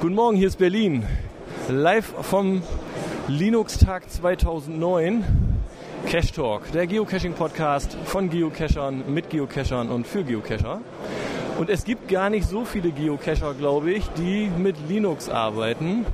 Guten Morgen, hier ist Berlin. Live vom Linux-Tag 2009. Cache Talk, der Geocaching-Podcast von Geocachern, mit Geocachern und für Geocacher. Und es gibt gar nicht so viele Geocacher, glaube ich, die mit Linux arbeiten.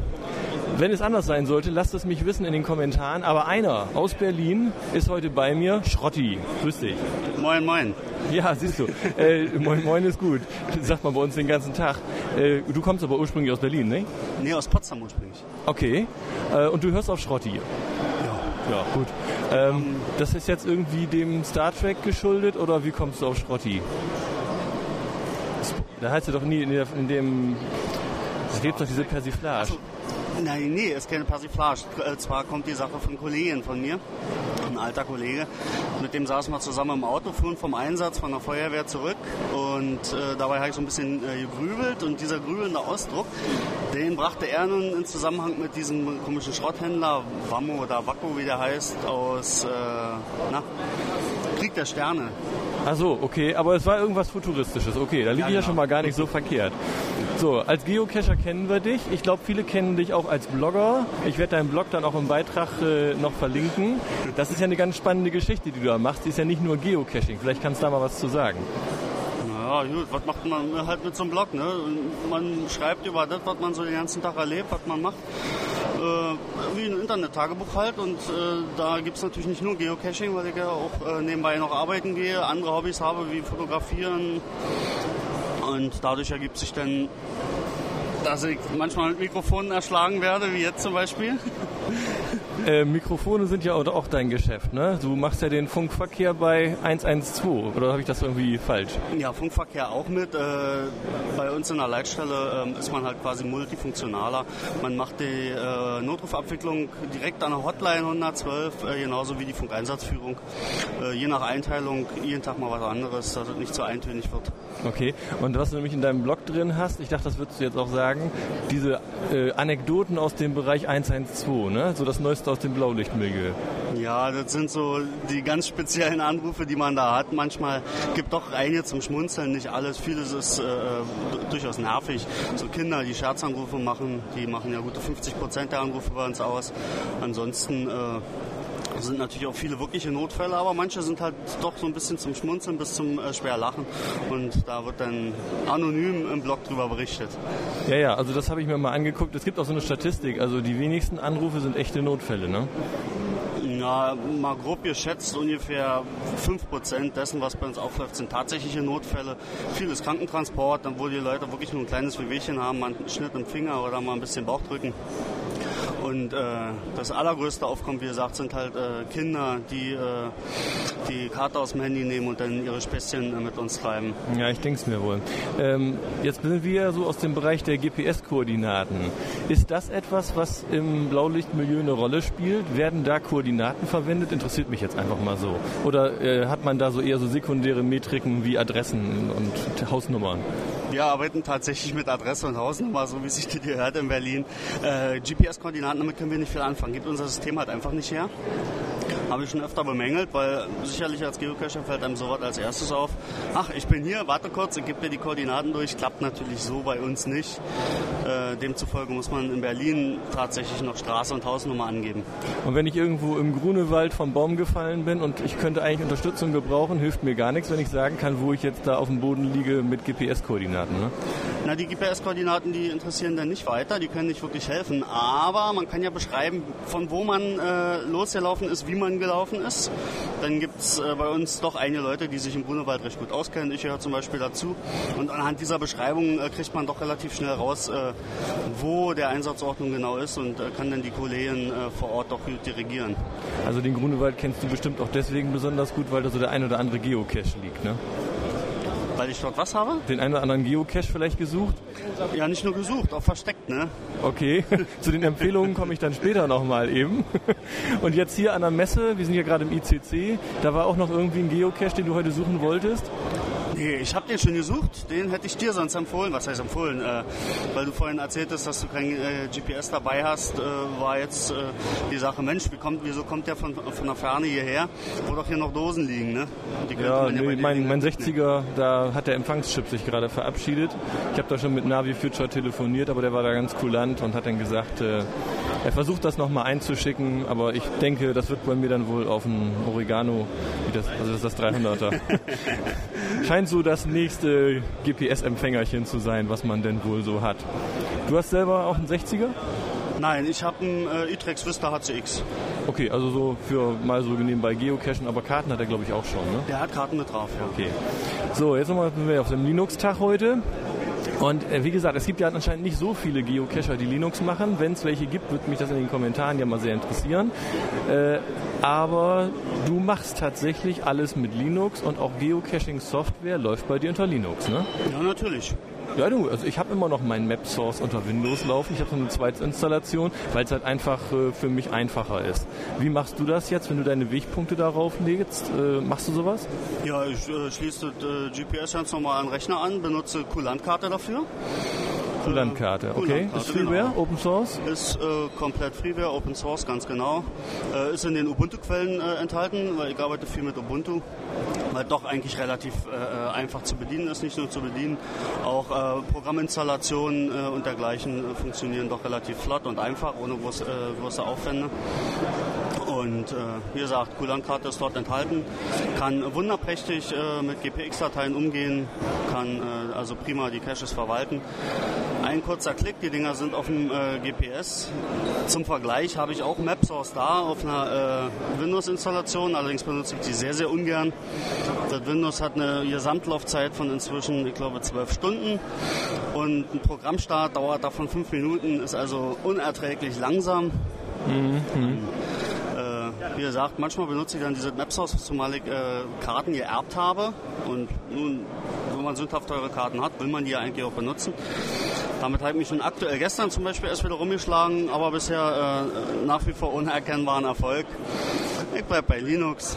Wenn es anders sein sollte, lasst es mich wissen in den Kommentaren. Aber einer aus Berlin ist heute bei mir, Schrotti. Grüß dich. Moin, moin. Ja, siehst du. Äh, moin, moin ist gut. Das sagt man bei uns den ganzen Tag. Äh, du kommst aber ursprünglich aus Berlin, ne? Nee, aus Potsdam ursprünglich. Okay. Äh, und du hörst auf Schrotti. Ja. Ja, gut. Ähm, das ist jetzt irgendwie dem Star Trek geschuldet oder wie kommst du auf Schrotti? Da heißt du doch nie in, der, in dem. Da gibt doch diese Persiflage. So. Nein, nee, ist keine Persiflage. Äh, Zwar kommt die Sache von Kollegen von mir, ein alter Kollege. Mit dem saßen wir zusammen im Auto, fuhren vom Einsatz von der Feuerwehr zurück und äh, dabei habe ich so ein bisschen äh, gegrübelt und dieser grübelnde Ausdruck, den brachte er nun in Zusammenhang mit diesem komischen Schrotthändler, Wammo oder Wacko, wie der heißt, aus äh, na, Krieg der Sterne. Ach so, okay, aber es war irgendwas Futuristisches. Okay, da liege Ja, ich ja genau. schon mal gar nicht so verkehrt. So, als Geocacher kennen wir dich. Ich glaube, viele kennen dich auch als Blogger. Ich werde deinen Blog dann auch im Beitrag äh, noch verlinken. Das ist ja eine ganz spannende Geschichte, die du da machst. Die ist ja nicht nur Geocaching. Vielleicht kannst du da mal was zu sagen. Naja, gut, was macht man halt mit so einem Blog, ne? Man schreibt über das, was man so den ganzen Tag erlebt, was man macht. Äh, wie ein Internet-Tagebuch halt und äh, da gibt es natürlich nicht nur Geocaching, weil ich ja auch äh, nebenbei noch arbeiten gehe, andere Hobbys habe wie Fotografieren und dadurch ergibt sich dann, dass ich manchmal mit Mikrofonen erschlagen werde, wie jetzt zum Beispiel. Äh, Mikrofone sind ja auch dein Geschäft, ne? Du machst ja den Funkverkehr bei 112, oder habe ich das irgendwie falsch? Ja, Funkverkehr auch mit. Äh, bei uns in der Leitstelle ähm, ist man halt quasi multifunktionaler. Man macht die äh, Notrufabwicklung direkt an der Hotline 112, äh, genauso wie die Funkeinsatzführung. Äh, je nach Einteilung jeden Tag mal was anderes, dass es nicht so eintönig wird. Okay, und was du nämlich in deinem Blog drin hast, ich dachte, das würdest du jetzt auch sagen, diese äh, Anekdoten aus dem Bereich 112, ne? So das Neueste aus dem Blaulichtmilieu. Ja, das sind so die ganz speziellen Anrufe, die man da hat. Manchmal gibt doch einige zum Schmunzeln, nicht alles. Vieles ist äh, durchaus nervig. So Kinder, die Scherzanrufe machen, die machen ja gute 50 Prozent der Anrufe bei uns aus. Ansonsten äh, sind natürlich auch viele wirkliche Notfälle, aber manche sind halt doch so ein bisschen zum Schmunzeln bis zum äh, schwer Lachen. Und da wird dann anonym im Blog drüber berichtet. Ja, ja, also das habe ich mir mal angeguckt. Es gibt auch so eine Statistik, also die wenigsten Anrufe sind echte Notfälle, ne? Ja, mal grob geschätzt, ungefähr 5% dessen, was bei uns aufläuft, sind tatsächliche Notfälle. Vieles Krankentransport, dann wo die Leute wirklich nur ein kleines Wehwehchen haben, mal einen Schnitt im Finger oder mal ein bisschen Bauchdrücken. Und äh, das allergrößte Aufkommen, wie gesagt, sind halt äh, Kinder, die äh, die Karte aus dem Handy nehmen und dann ihre Späßchen äh, mit uns treiben. Ja, ich denke es mir wohl. Ähm, jetzt sind wir so aus dem Bereich der GPS-Koordinaten. Ist das etwas, was im Blaulichtmilieu eine Rolle spielt? Werden da Koordinaten verwendet? Interessiert mich jetzt einfach mal so. Oder äh, hat man da so eher so sekundäre Metriken wie Adressen und Hausnummern? Wir arbeiten tatsächlich mit Adresse und Hausnummer, so wie sich das gehört in Berlin. Äh, GPS-Koordinaten, damit können wir nicht viel anfangen. Gibt unser System halt einfach nicht her. Habe ich schon öfter bemängelt, weil sicherlich als Geocacher fällt einem sowas als erstes auf. Ach, ich bin hier, warte kurz, ich gebe dir die Koordinaten durch. Klappt natürlich so bei uns nicht. Äh, demzufolge muss man in Berlin tatsächlich noch Straße und Hausnummer angeben. Und wenn ich irgendwo im Grunewald vom Baum gefallen bin und ich könnte eigentlich Unterstützung gebrauchen, hilft mir gar nichts, wenn ich sagen kann, wo ich jetzt da auf dem Boden liege mit GPS-Koordinaten. Ne? Na, die GPS-Koordinaten, die interessieren dann nicht weiter, die können nicht wirklich helfen. Aber man kann ja beschreiben, von wo man äh, losgelaufen ist, wie man gelaufen ist. Dann gibt es äh, bei uns doch einige Leute, die sich im Grunewald recht gut auskennen. Ich gehöre zum Beispiel dazu. Und anhand dieser Beschreibung äh, kriegt man doch relativ schnell raus, äh, wo der Einsatzordnung genau ist und äh, kann dann die Kollegen äh, vor Ort doch gut dirigieren. Also den Grunewald kennst du bestimmt auch deswegen besonders gut, weil da so der ein oder andere Geocache liegt, ne? Weil ich dort was habe? Den einen oder anderen Geocache vielleicht gesucht? Ja, nicht nur gesucht, auch versteckt, ne? Okay, zu den Empfehlungen komme ich dann später nochmal eben. Und jetzt hier an der Messe, wir sind hier gerade im ICC, da war auch noch irgendwie ein Geocache, den du heute suchen wolltest. Nee, ich habe den schon gesucht. Den hätte ich dir sonst empfohlen. Was heißt empfohlen? Äh, weil du vorhin erzähltest, dass du kein äh, GPS dabei hast, äh, war jetzt äh, die Sache, Mensch, wie kommt, wieso kommt der von, von der Ferne hierher, wo doch hier noch Dosen liegen, ne? ja, nee, mein, mein 60er, da hat der Empfangschip sich gerade verabschiedet. Ich habe da schon mit Navi Future telefoniert, aber der war da ganz kulant und hat dann gesagt, äh, er versucht das nochmal einzuschicken, aber ich denke, das wird bei mir dann wohl auf ein Oregano, wie das, also das ist das 300er. Scheint so das nächste GPS-Empfängerchen zu sein, was man denn wohl so hat. Du hast selber auch einen 60er? Nein, ich habe einen äh, Itrex Vista HCX. Okay, also so für mal so nebenbei Geocachen, aber Karten hat er glaube ich auch schon, ne? Der hat Karten mit drauf, ja. Okay. So, jetzt nochmal sind wir auf dem Linux-Tag heute. Und äh, wie gesagt, es gibt ja anscheinend nicht so viele Geocacher, die Linux machen. Wenn es welche gibt, würde mich das in den Kommentaren ja mal sehr interessieren. Äh, aber du machst tatsächlich alles mit Linux und auch Geocaching-Software läuft bei dir unter Linux, ne? Ja, natürlich. Ja, du, also ich habe immer noch meinen Map Source unter Windows laufen. Ich habe so eine Zweitinstallation, weil es halt einfach äh, für mich einfacher ist. Wie machst du das jetzt, wenn du deine Wegpunkte darauf legst? Äh, machst du sowas? Ja, ich äh, schließe das äh, GPS ganz normal an den Rechner an, benutze Kulantkarte dafür. Kulantkarte, okay. Ist Freeware, genau. Open Source? Ist äh, komplett Freeware, Open Source, ganz genau. Äh, ist in den Ubuntu-Quellen äh, enthalten, weil ich arbeite viel mit Ubuntu, weil doch eigentlich relativ äh, äh, einfach zu bedienen ist, nicht nur zu bedienen. Auch äh, Programminstallationen und dergleichen funktionieren doch relativ flott und einfach, ohne groß, große Aufwände. Und äh, wie gesagt, Kulantkarte ist dort enthalten, kann wunderprächtig äh, mit GPX-Dateien umgehen, kann äh, also prima die Caches verwalten. Ein kurzer Klick, die Dinger sind auf dem äh, GPS. Zum Vergleich habe ich auch MapSource da auf einer äh, Windows-Installation, allerdings benutze ich die sehr, sehr ungern. Das Windows hat eine Gesamtlaufzeit von inzwischen, ich glaube, zwölf Stunden und ein Programmstart dauert davon fünf Minuten, ist also unerträglich langsam. Mhm. Wie gesagt, manchmal benutze ich dann diese Mapsource, zumal ich äh, Karten geerbt habe. Und nun, wenn man sündhaft teure Karten hat, will man die ja eigentlich auch benutzen. Damit habe ich mich schon aktuell gestern zum Beispiel erst wieder rumgeschlagen, aber bisher äh, nach wie vor unerkennbaren Erfolg. Ich bleibe bei Linux.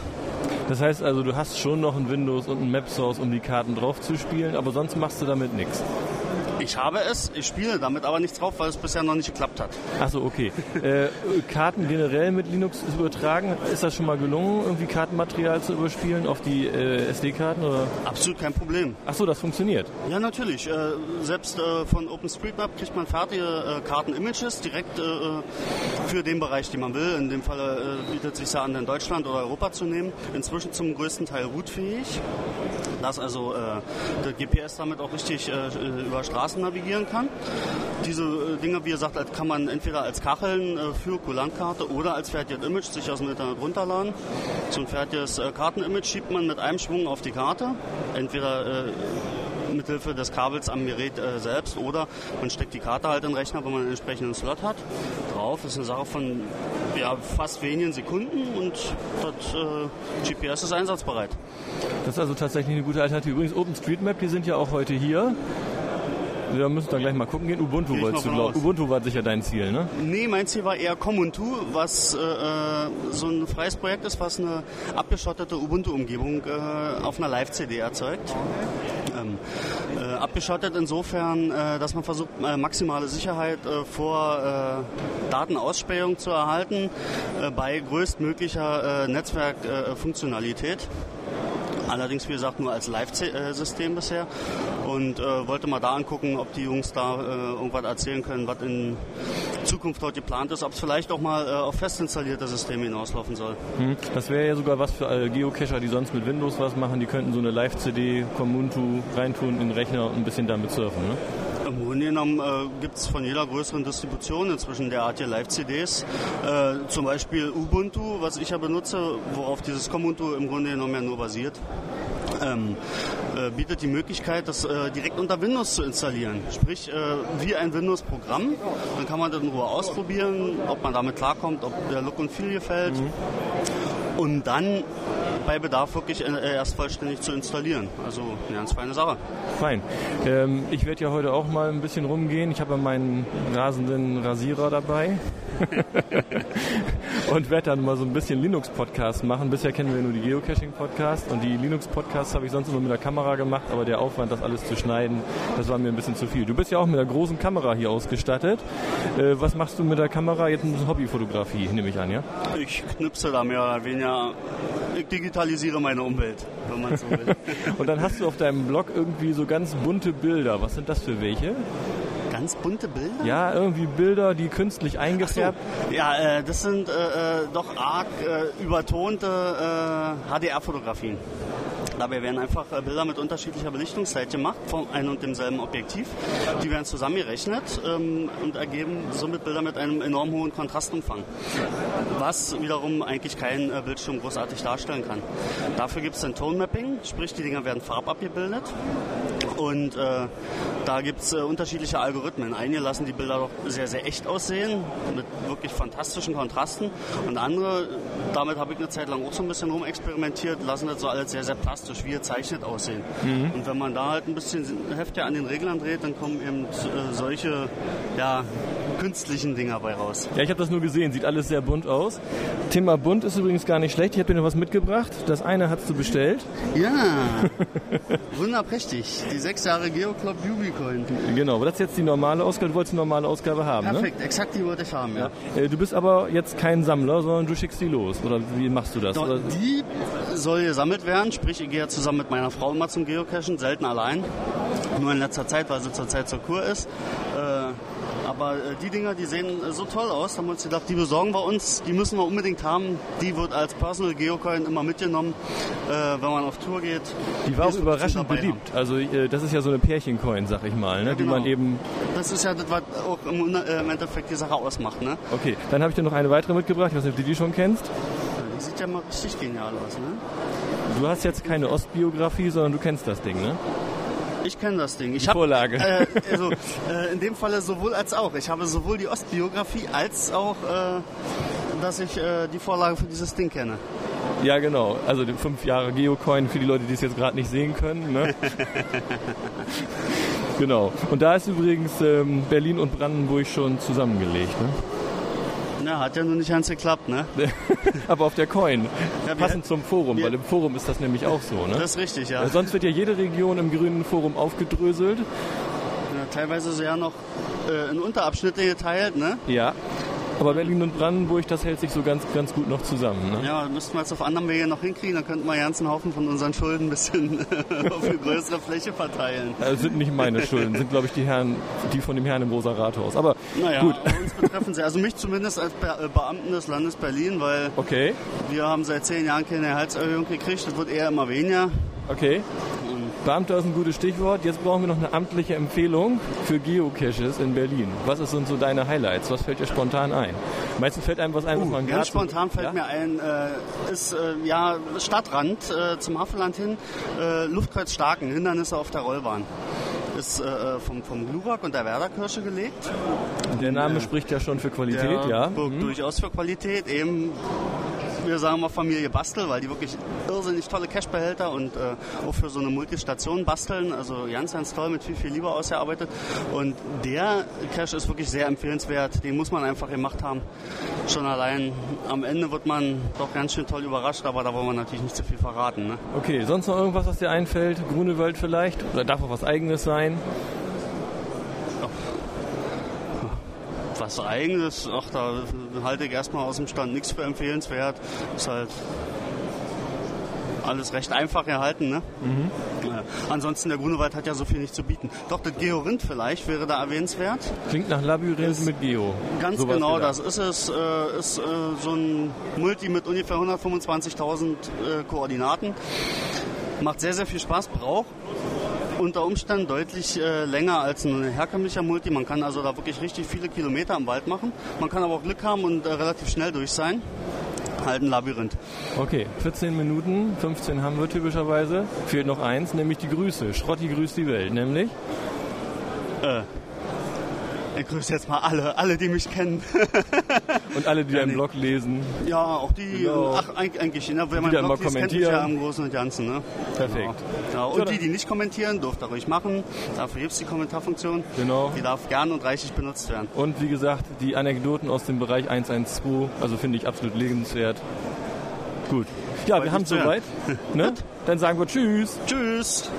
Das heißt also, du hast schon noch ein Windows und ein Map Source, um die Karten drauf zu spielen, aber sonst machst du damit nichts. Ich habe es, ich spiele damit aber nichts drauf, weil es bisher noch nicht geklappt hat. Achso, okay. äh, Karten generell mit Linux übertragen, ist das schon mal gelungen, irgendwie Kartenmaterial zu überspielen auf die äh, SD-Karten? Absolut kein Problem. Achso, das funktioniert? Ja, natürlich. Äh, selbst äh, von OpenStreetMap kriegt man fertige äh, Karten-Images direkt äh, für den Bereich, den man will. In dem Fall bietet es sich ja an, in Deutschland oder Europa zu nehmen. Inzwischen zum größten Teil rootfähig dass also äh, der GPS damit auch richtig äh, über Straßen navigieren kann. Diese äh, Dinge, wie gesagt, kann man entweder als Kacheln äh, für Kulantkarte oder als fertiges Image sich aus dem Internet runterladen. So ein fertiges äh, Kartenimage schiebt man mit einem Schwung auf die Karte. Entweder äh, mithilfe des Kabels am Gerät äh, selbst oder man steckt die Karte halt in den Rechner, wenn man einen entsprechenden Slot hat. Drauf ist eine Sache von ja, fast wenigen Sekunden und das äh, GPS ist einsatzbereit. Das ist also tatsächlich eine gute Alternative. Übrigens OpenStreetMap, die sind ja auch heute hier. Wir müssen da gleich mal gucken gehen. Ubuntu wolltest du, glaub, Ubuntu war sicher dein Ziel, ne? Nee, mein Ziel war eher Comuntu, was äh, äh, so ein freies Projekt ist, was eine abgeschottete Ubuntu-Umgebung äh, auf einer Live-CD erzeugt. Ähm, äh, abgeschottet insofern, äh, dass man versucht, äh, maximale Sicherheit vor Datenausspähung zu erhalten bei größtmöglicher Netzwerkfunktionalität. Allerdings, wie gesagt, nur als Live-System bisher. Und äh, wollte mal da angucken, ob die Jungs da äh, irgendwas erzählen können, was in Zukunft dort geplant ist, ob es vielleicht auch mal äh, auf fest installierte Systeme hinauslaufen soll. Hm. Das wäre ja sogar was für alle Geocacher, die sonst mit Windows was machen. Die könnten so eine Live-CD, Comuntu reintun in den Rechner und ein bisschen damit surfen. Ne? Im Grunde genommen äh, gibt es von jeder größeren Distribution inzwischen derartige Live-CDs. Äh, zum Beispiel Ubuntu, was ich ja benutze, worauf dieses Comuntu im Grunde genommen ja nur basiert. Ähm, äh, bietet die Möglichkeit, das äh, direkt unter Windows zu installieren. Sprich, äh, wie ein Windows-Programm. Dann kann man das in Ruhe ausprobieren, ob man damit klarkommt, ob der Look und Feel gefällt. Mhm. Und dann bei Bedarf wirklich äh, erst vollständig zu installieren. Also eine ganz feine Sache. Fein. Ähm, ich werde ja heute auch mal ein bisschen rumgehen. Ich habe meinen rasenden Rasierer dabei. und werde dann mal so ein bisschen Linux-Podcast machen. Bisher kennen wir nur die Geocaching-Podcasts und die Linux-Podcasts habe ich sonst immer mit der Kamera gemacht, aber der Aufwand, das alles zu schneiden, das war mir ein bisschen zu viel. Du bist ja auch mit einer großen Kamera hier ausgestattet. Äh, was machst du mit der Kamera? Jetzt eine Hobbyfotografie, nehme ich an, ja? Ich knipse da mehr oder weniger. Ich digitalisiere meine Umwelt, wenn man so will. und dann hast du auf deinem Blog irgendwie so ganz bunte Bilder. Was sind das für welche? Ganz bunte Bilder? Ja, irgendwie Bilder, die künstlich eingefärbt. So. Ja, äh, das sind äh, äh doch arg äh, übertonte äh, HDR-Fotografien. Dabei werden einfach äh, Bilder mit unterschiedlicher Belichtungszeit gemacht von einem und demselben Objektiv. Die werden zusammengerechnet ähm, und ergeben somit Bilder mit einem enorm hohen Kontrastumfang, was wiederum eigentlich keinen äh, Bildschirm großartig darstellen kann. Dafür gibt es ein Tone Mapping, sprich die Dinger werden farbabgebildet und äh, da gibt es äh, unterschiedliche Algorithmen. Einige lassen die Bilder doch sehr, sehr echt aussehen, mit wirklich fantastischen Kontrasten. Und andere, damit habe ich eine Zeit lang auch so ein bisschen rumexperimentiert, lassen das so alles sehr, sehr plastisch, wie gezeichnet aussehen. Mhm. Und wenn man da halt ein bisschen heftiger an den Reglern dreht, dann kommen eben äh, solche ja, künstlichen Dinger bei raus. Ja, ich habe das nur gesehen, sieht alles sehr bunt aus. Thema bunt ist übrigens gar nicht schlecht. Ich habe dir noch was mitgebracht. Das eine hast du bestellt. Ja, wunderprächtig. Die sechs Jahre Geoclub Ubicoin. Genau, aber das ist jetzt die normale Ausgabe. Du wolltest eine normale Ausgabe haben, ne? Perfekt, ne? exakt die wollte ich haben, ja. ja. Äh, du bist aber jetzt kein Sammler, sondern du schickst die los. Oder wie machst du das? Doch, die soll gesammelt werden, sprich ich gehe ja zusammen mit meiner Frau immer zum Geocachen, selten allein. Nur in letzter Zeit, weil sie zurzeit zur Kur ist. Äh, aber äh, die Dinger, die sehen äh, so toll aus, haben wir uns gedacht, die besorgen wir uns, die müssen wir unbedingt haben. Die wird als Personal Geocoin immer mitgenommen, äh, wenn man auf Tour geht. Die war auch überraschend beliebt. Haben. Also das ist ja so eine Pärchencoin, sag ich mal, ne? ja, genau. die man eben... Das ist ja das, was auch im, im Endeffekt die Sache ausmacht. Ne? Okay, dann habe ich dir noch eine weitere mitgebracht, ich weiß nicht, ob du die schon kennst. Die sieht ja mal richtig genial aus, ne? Du hast jetzt keine Ostbiografie, sondern du kennst das Ding, ne? Ich kenne das Ding. Ich die hab, Vorlage. Äh, also, äh, in dem Falle sowohl als auch. Ich habe sowohl die Ostbiografie als auch, äh, dass ich äh, die Vorlage für dieses Ding kenne. Ja, genau. Also die fünf Jahre Geocoin für die Leute, die es jetzt gerade nicht sehen können. Ne? genau. Und da ist übrigens ähm, Berlin und Brandenburg schon zusammengelegt. Ne? Na, hat ja nur nicht ganz geklappt, ne? Aber auf der Coin. Ja, passend zum Forum, weil im Forum ist das nämlich auch so, ne? Das ist richtig, ja. sonst wird ja jede Region im grünen Forum aufgedröselt. Ja, teilweise ja noch äh, in Unterabschnitte geteilt, ne? Ja. Aber Berlin und Brandenburg, das hält sich so ganz, ganz gut noch zusammen. Ne? Ja, müssten wir jetzt auf anderen Wege noch hinkriegen, dann könnten wir einen ganzen Haufen von unseren Schulden ein bisschen auf eine größere Fläche verteilen. Das sind nicht meine Schulden, sind glaube ich die Herren, die von dem Herrn im Rosa Rathaus. Aber naja, gut. uns betreffen sie, also mich zumindest als Be äh, Beamten des Landes Berlin, weil okay. wir haben seit zehn Jahren keine Gehaltserhöhung gekriegt, das wird eher immer weniger. Okay. Beamter ist ein gutes Stichwort. Jetzt brauchen wir noch eine amtliche Empfehlung für Geocaches in Berlin. Was sind so deine Highlights? Was fällt dir spontan ein? Meistens fällt einem was ein, was uh, man Ganz spontan fällt ja? mir ein, äh, ist äh, ja Stadtrand äh, zum Hafenland hin, äh, Luftkreuz Starken, Hindernisse auf der Rollbahn ist äh, vom, vom Glurak und der Werderkirsche gelegt. Der Name äh, spricht ja schon für Qualität, ja. Mhm. Durchaus für Qualität. Eben wir sagen mal Familie Bastel, weil die wirklich irrsinnig tolle Cash-Behälter und äh, auch für so eine Multistation basteln. Also ganz, ganz toll, mit viel, viel Liebe ausgearbeitet. Und der Cash ist wirklich sehr empfehlenswert. Den muss man einfach gemacht haben. Schon allein am Ende wird man doch ganz schön toll überrascht, aber da wollen wir natürlich nicht zu viel verraten. Ne? Okay, sonst noch irgendwas, was dir einfällt? Grunewald vielleicht? Oder darf auch was Eigenes sein? Was Eigenes, ach, da halte ich erstmal aus dem Stand nichts für empfehlenswert. Ist halt alles recht einfach erhalten. Ne? Mhm. Ja. Ansonsten, der Grunewald hat ja so viel nicht zu bieten. Doch, das Georinth vielleicht wäre da erwähnenswert. Klingt nach Labyrinth mit Geo. Ganz Sowas genau, das ist es. Äh, ist äh, so ein Multi mit ungefähr 125.000 äh, Koordinaten. Macht sehr, sehr viel Spaß, braucht unter Umständen deutlich äh, länger als ein herkömmlicher Multi. Man kann also da wirklich richtig viele Kilometer im Wald machen. Man kann aber auch Glück haben und äh, relativ schnell durch sein. Halt ein Labyrinth. Okay, 14 Minuten, 15 haben wir typischerweise. Fehlt noch eins, nämlich die Grüße. Schrotti grüßt die Welt, nämlich? Äh, Ich grüße jetzt mal alle, alle, die mich kennen. Und alle, die deinen Blog lesen. Ja, auch die, Genau. ach, eig- eigentlich, ne, meinen dann Blog mal liest, kennt mich kommentieren. ja im Großen und Ganzen. Ne? Perfekt. Ja, So, und die, die nicht kommentieren, dürft ihr ruhig machen. Dafür gibt es die Kommentarfunktion. Genau. Die darf gern und reichlich benutzt werden. Und wie gesagt, die Anekdoten aus dem Bereich 112, also finde ich absolut lebenswert. Gut. Ja, Freut wir haben hören. soweit. ne? Dann sagen wir Tschüss. Tschüss!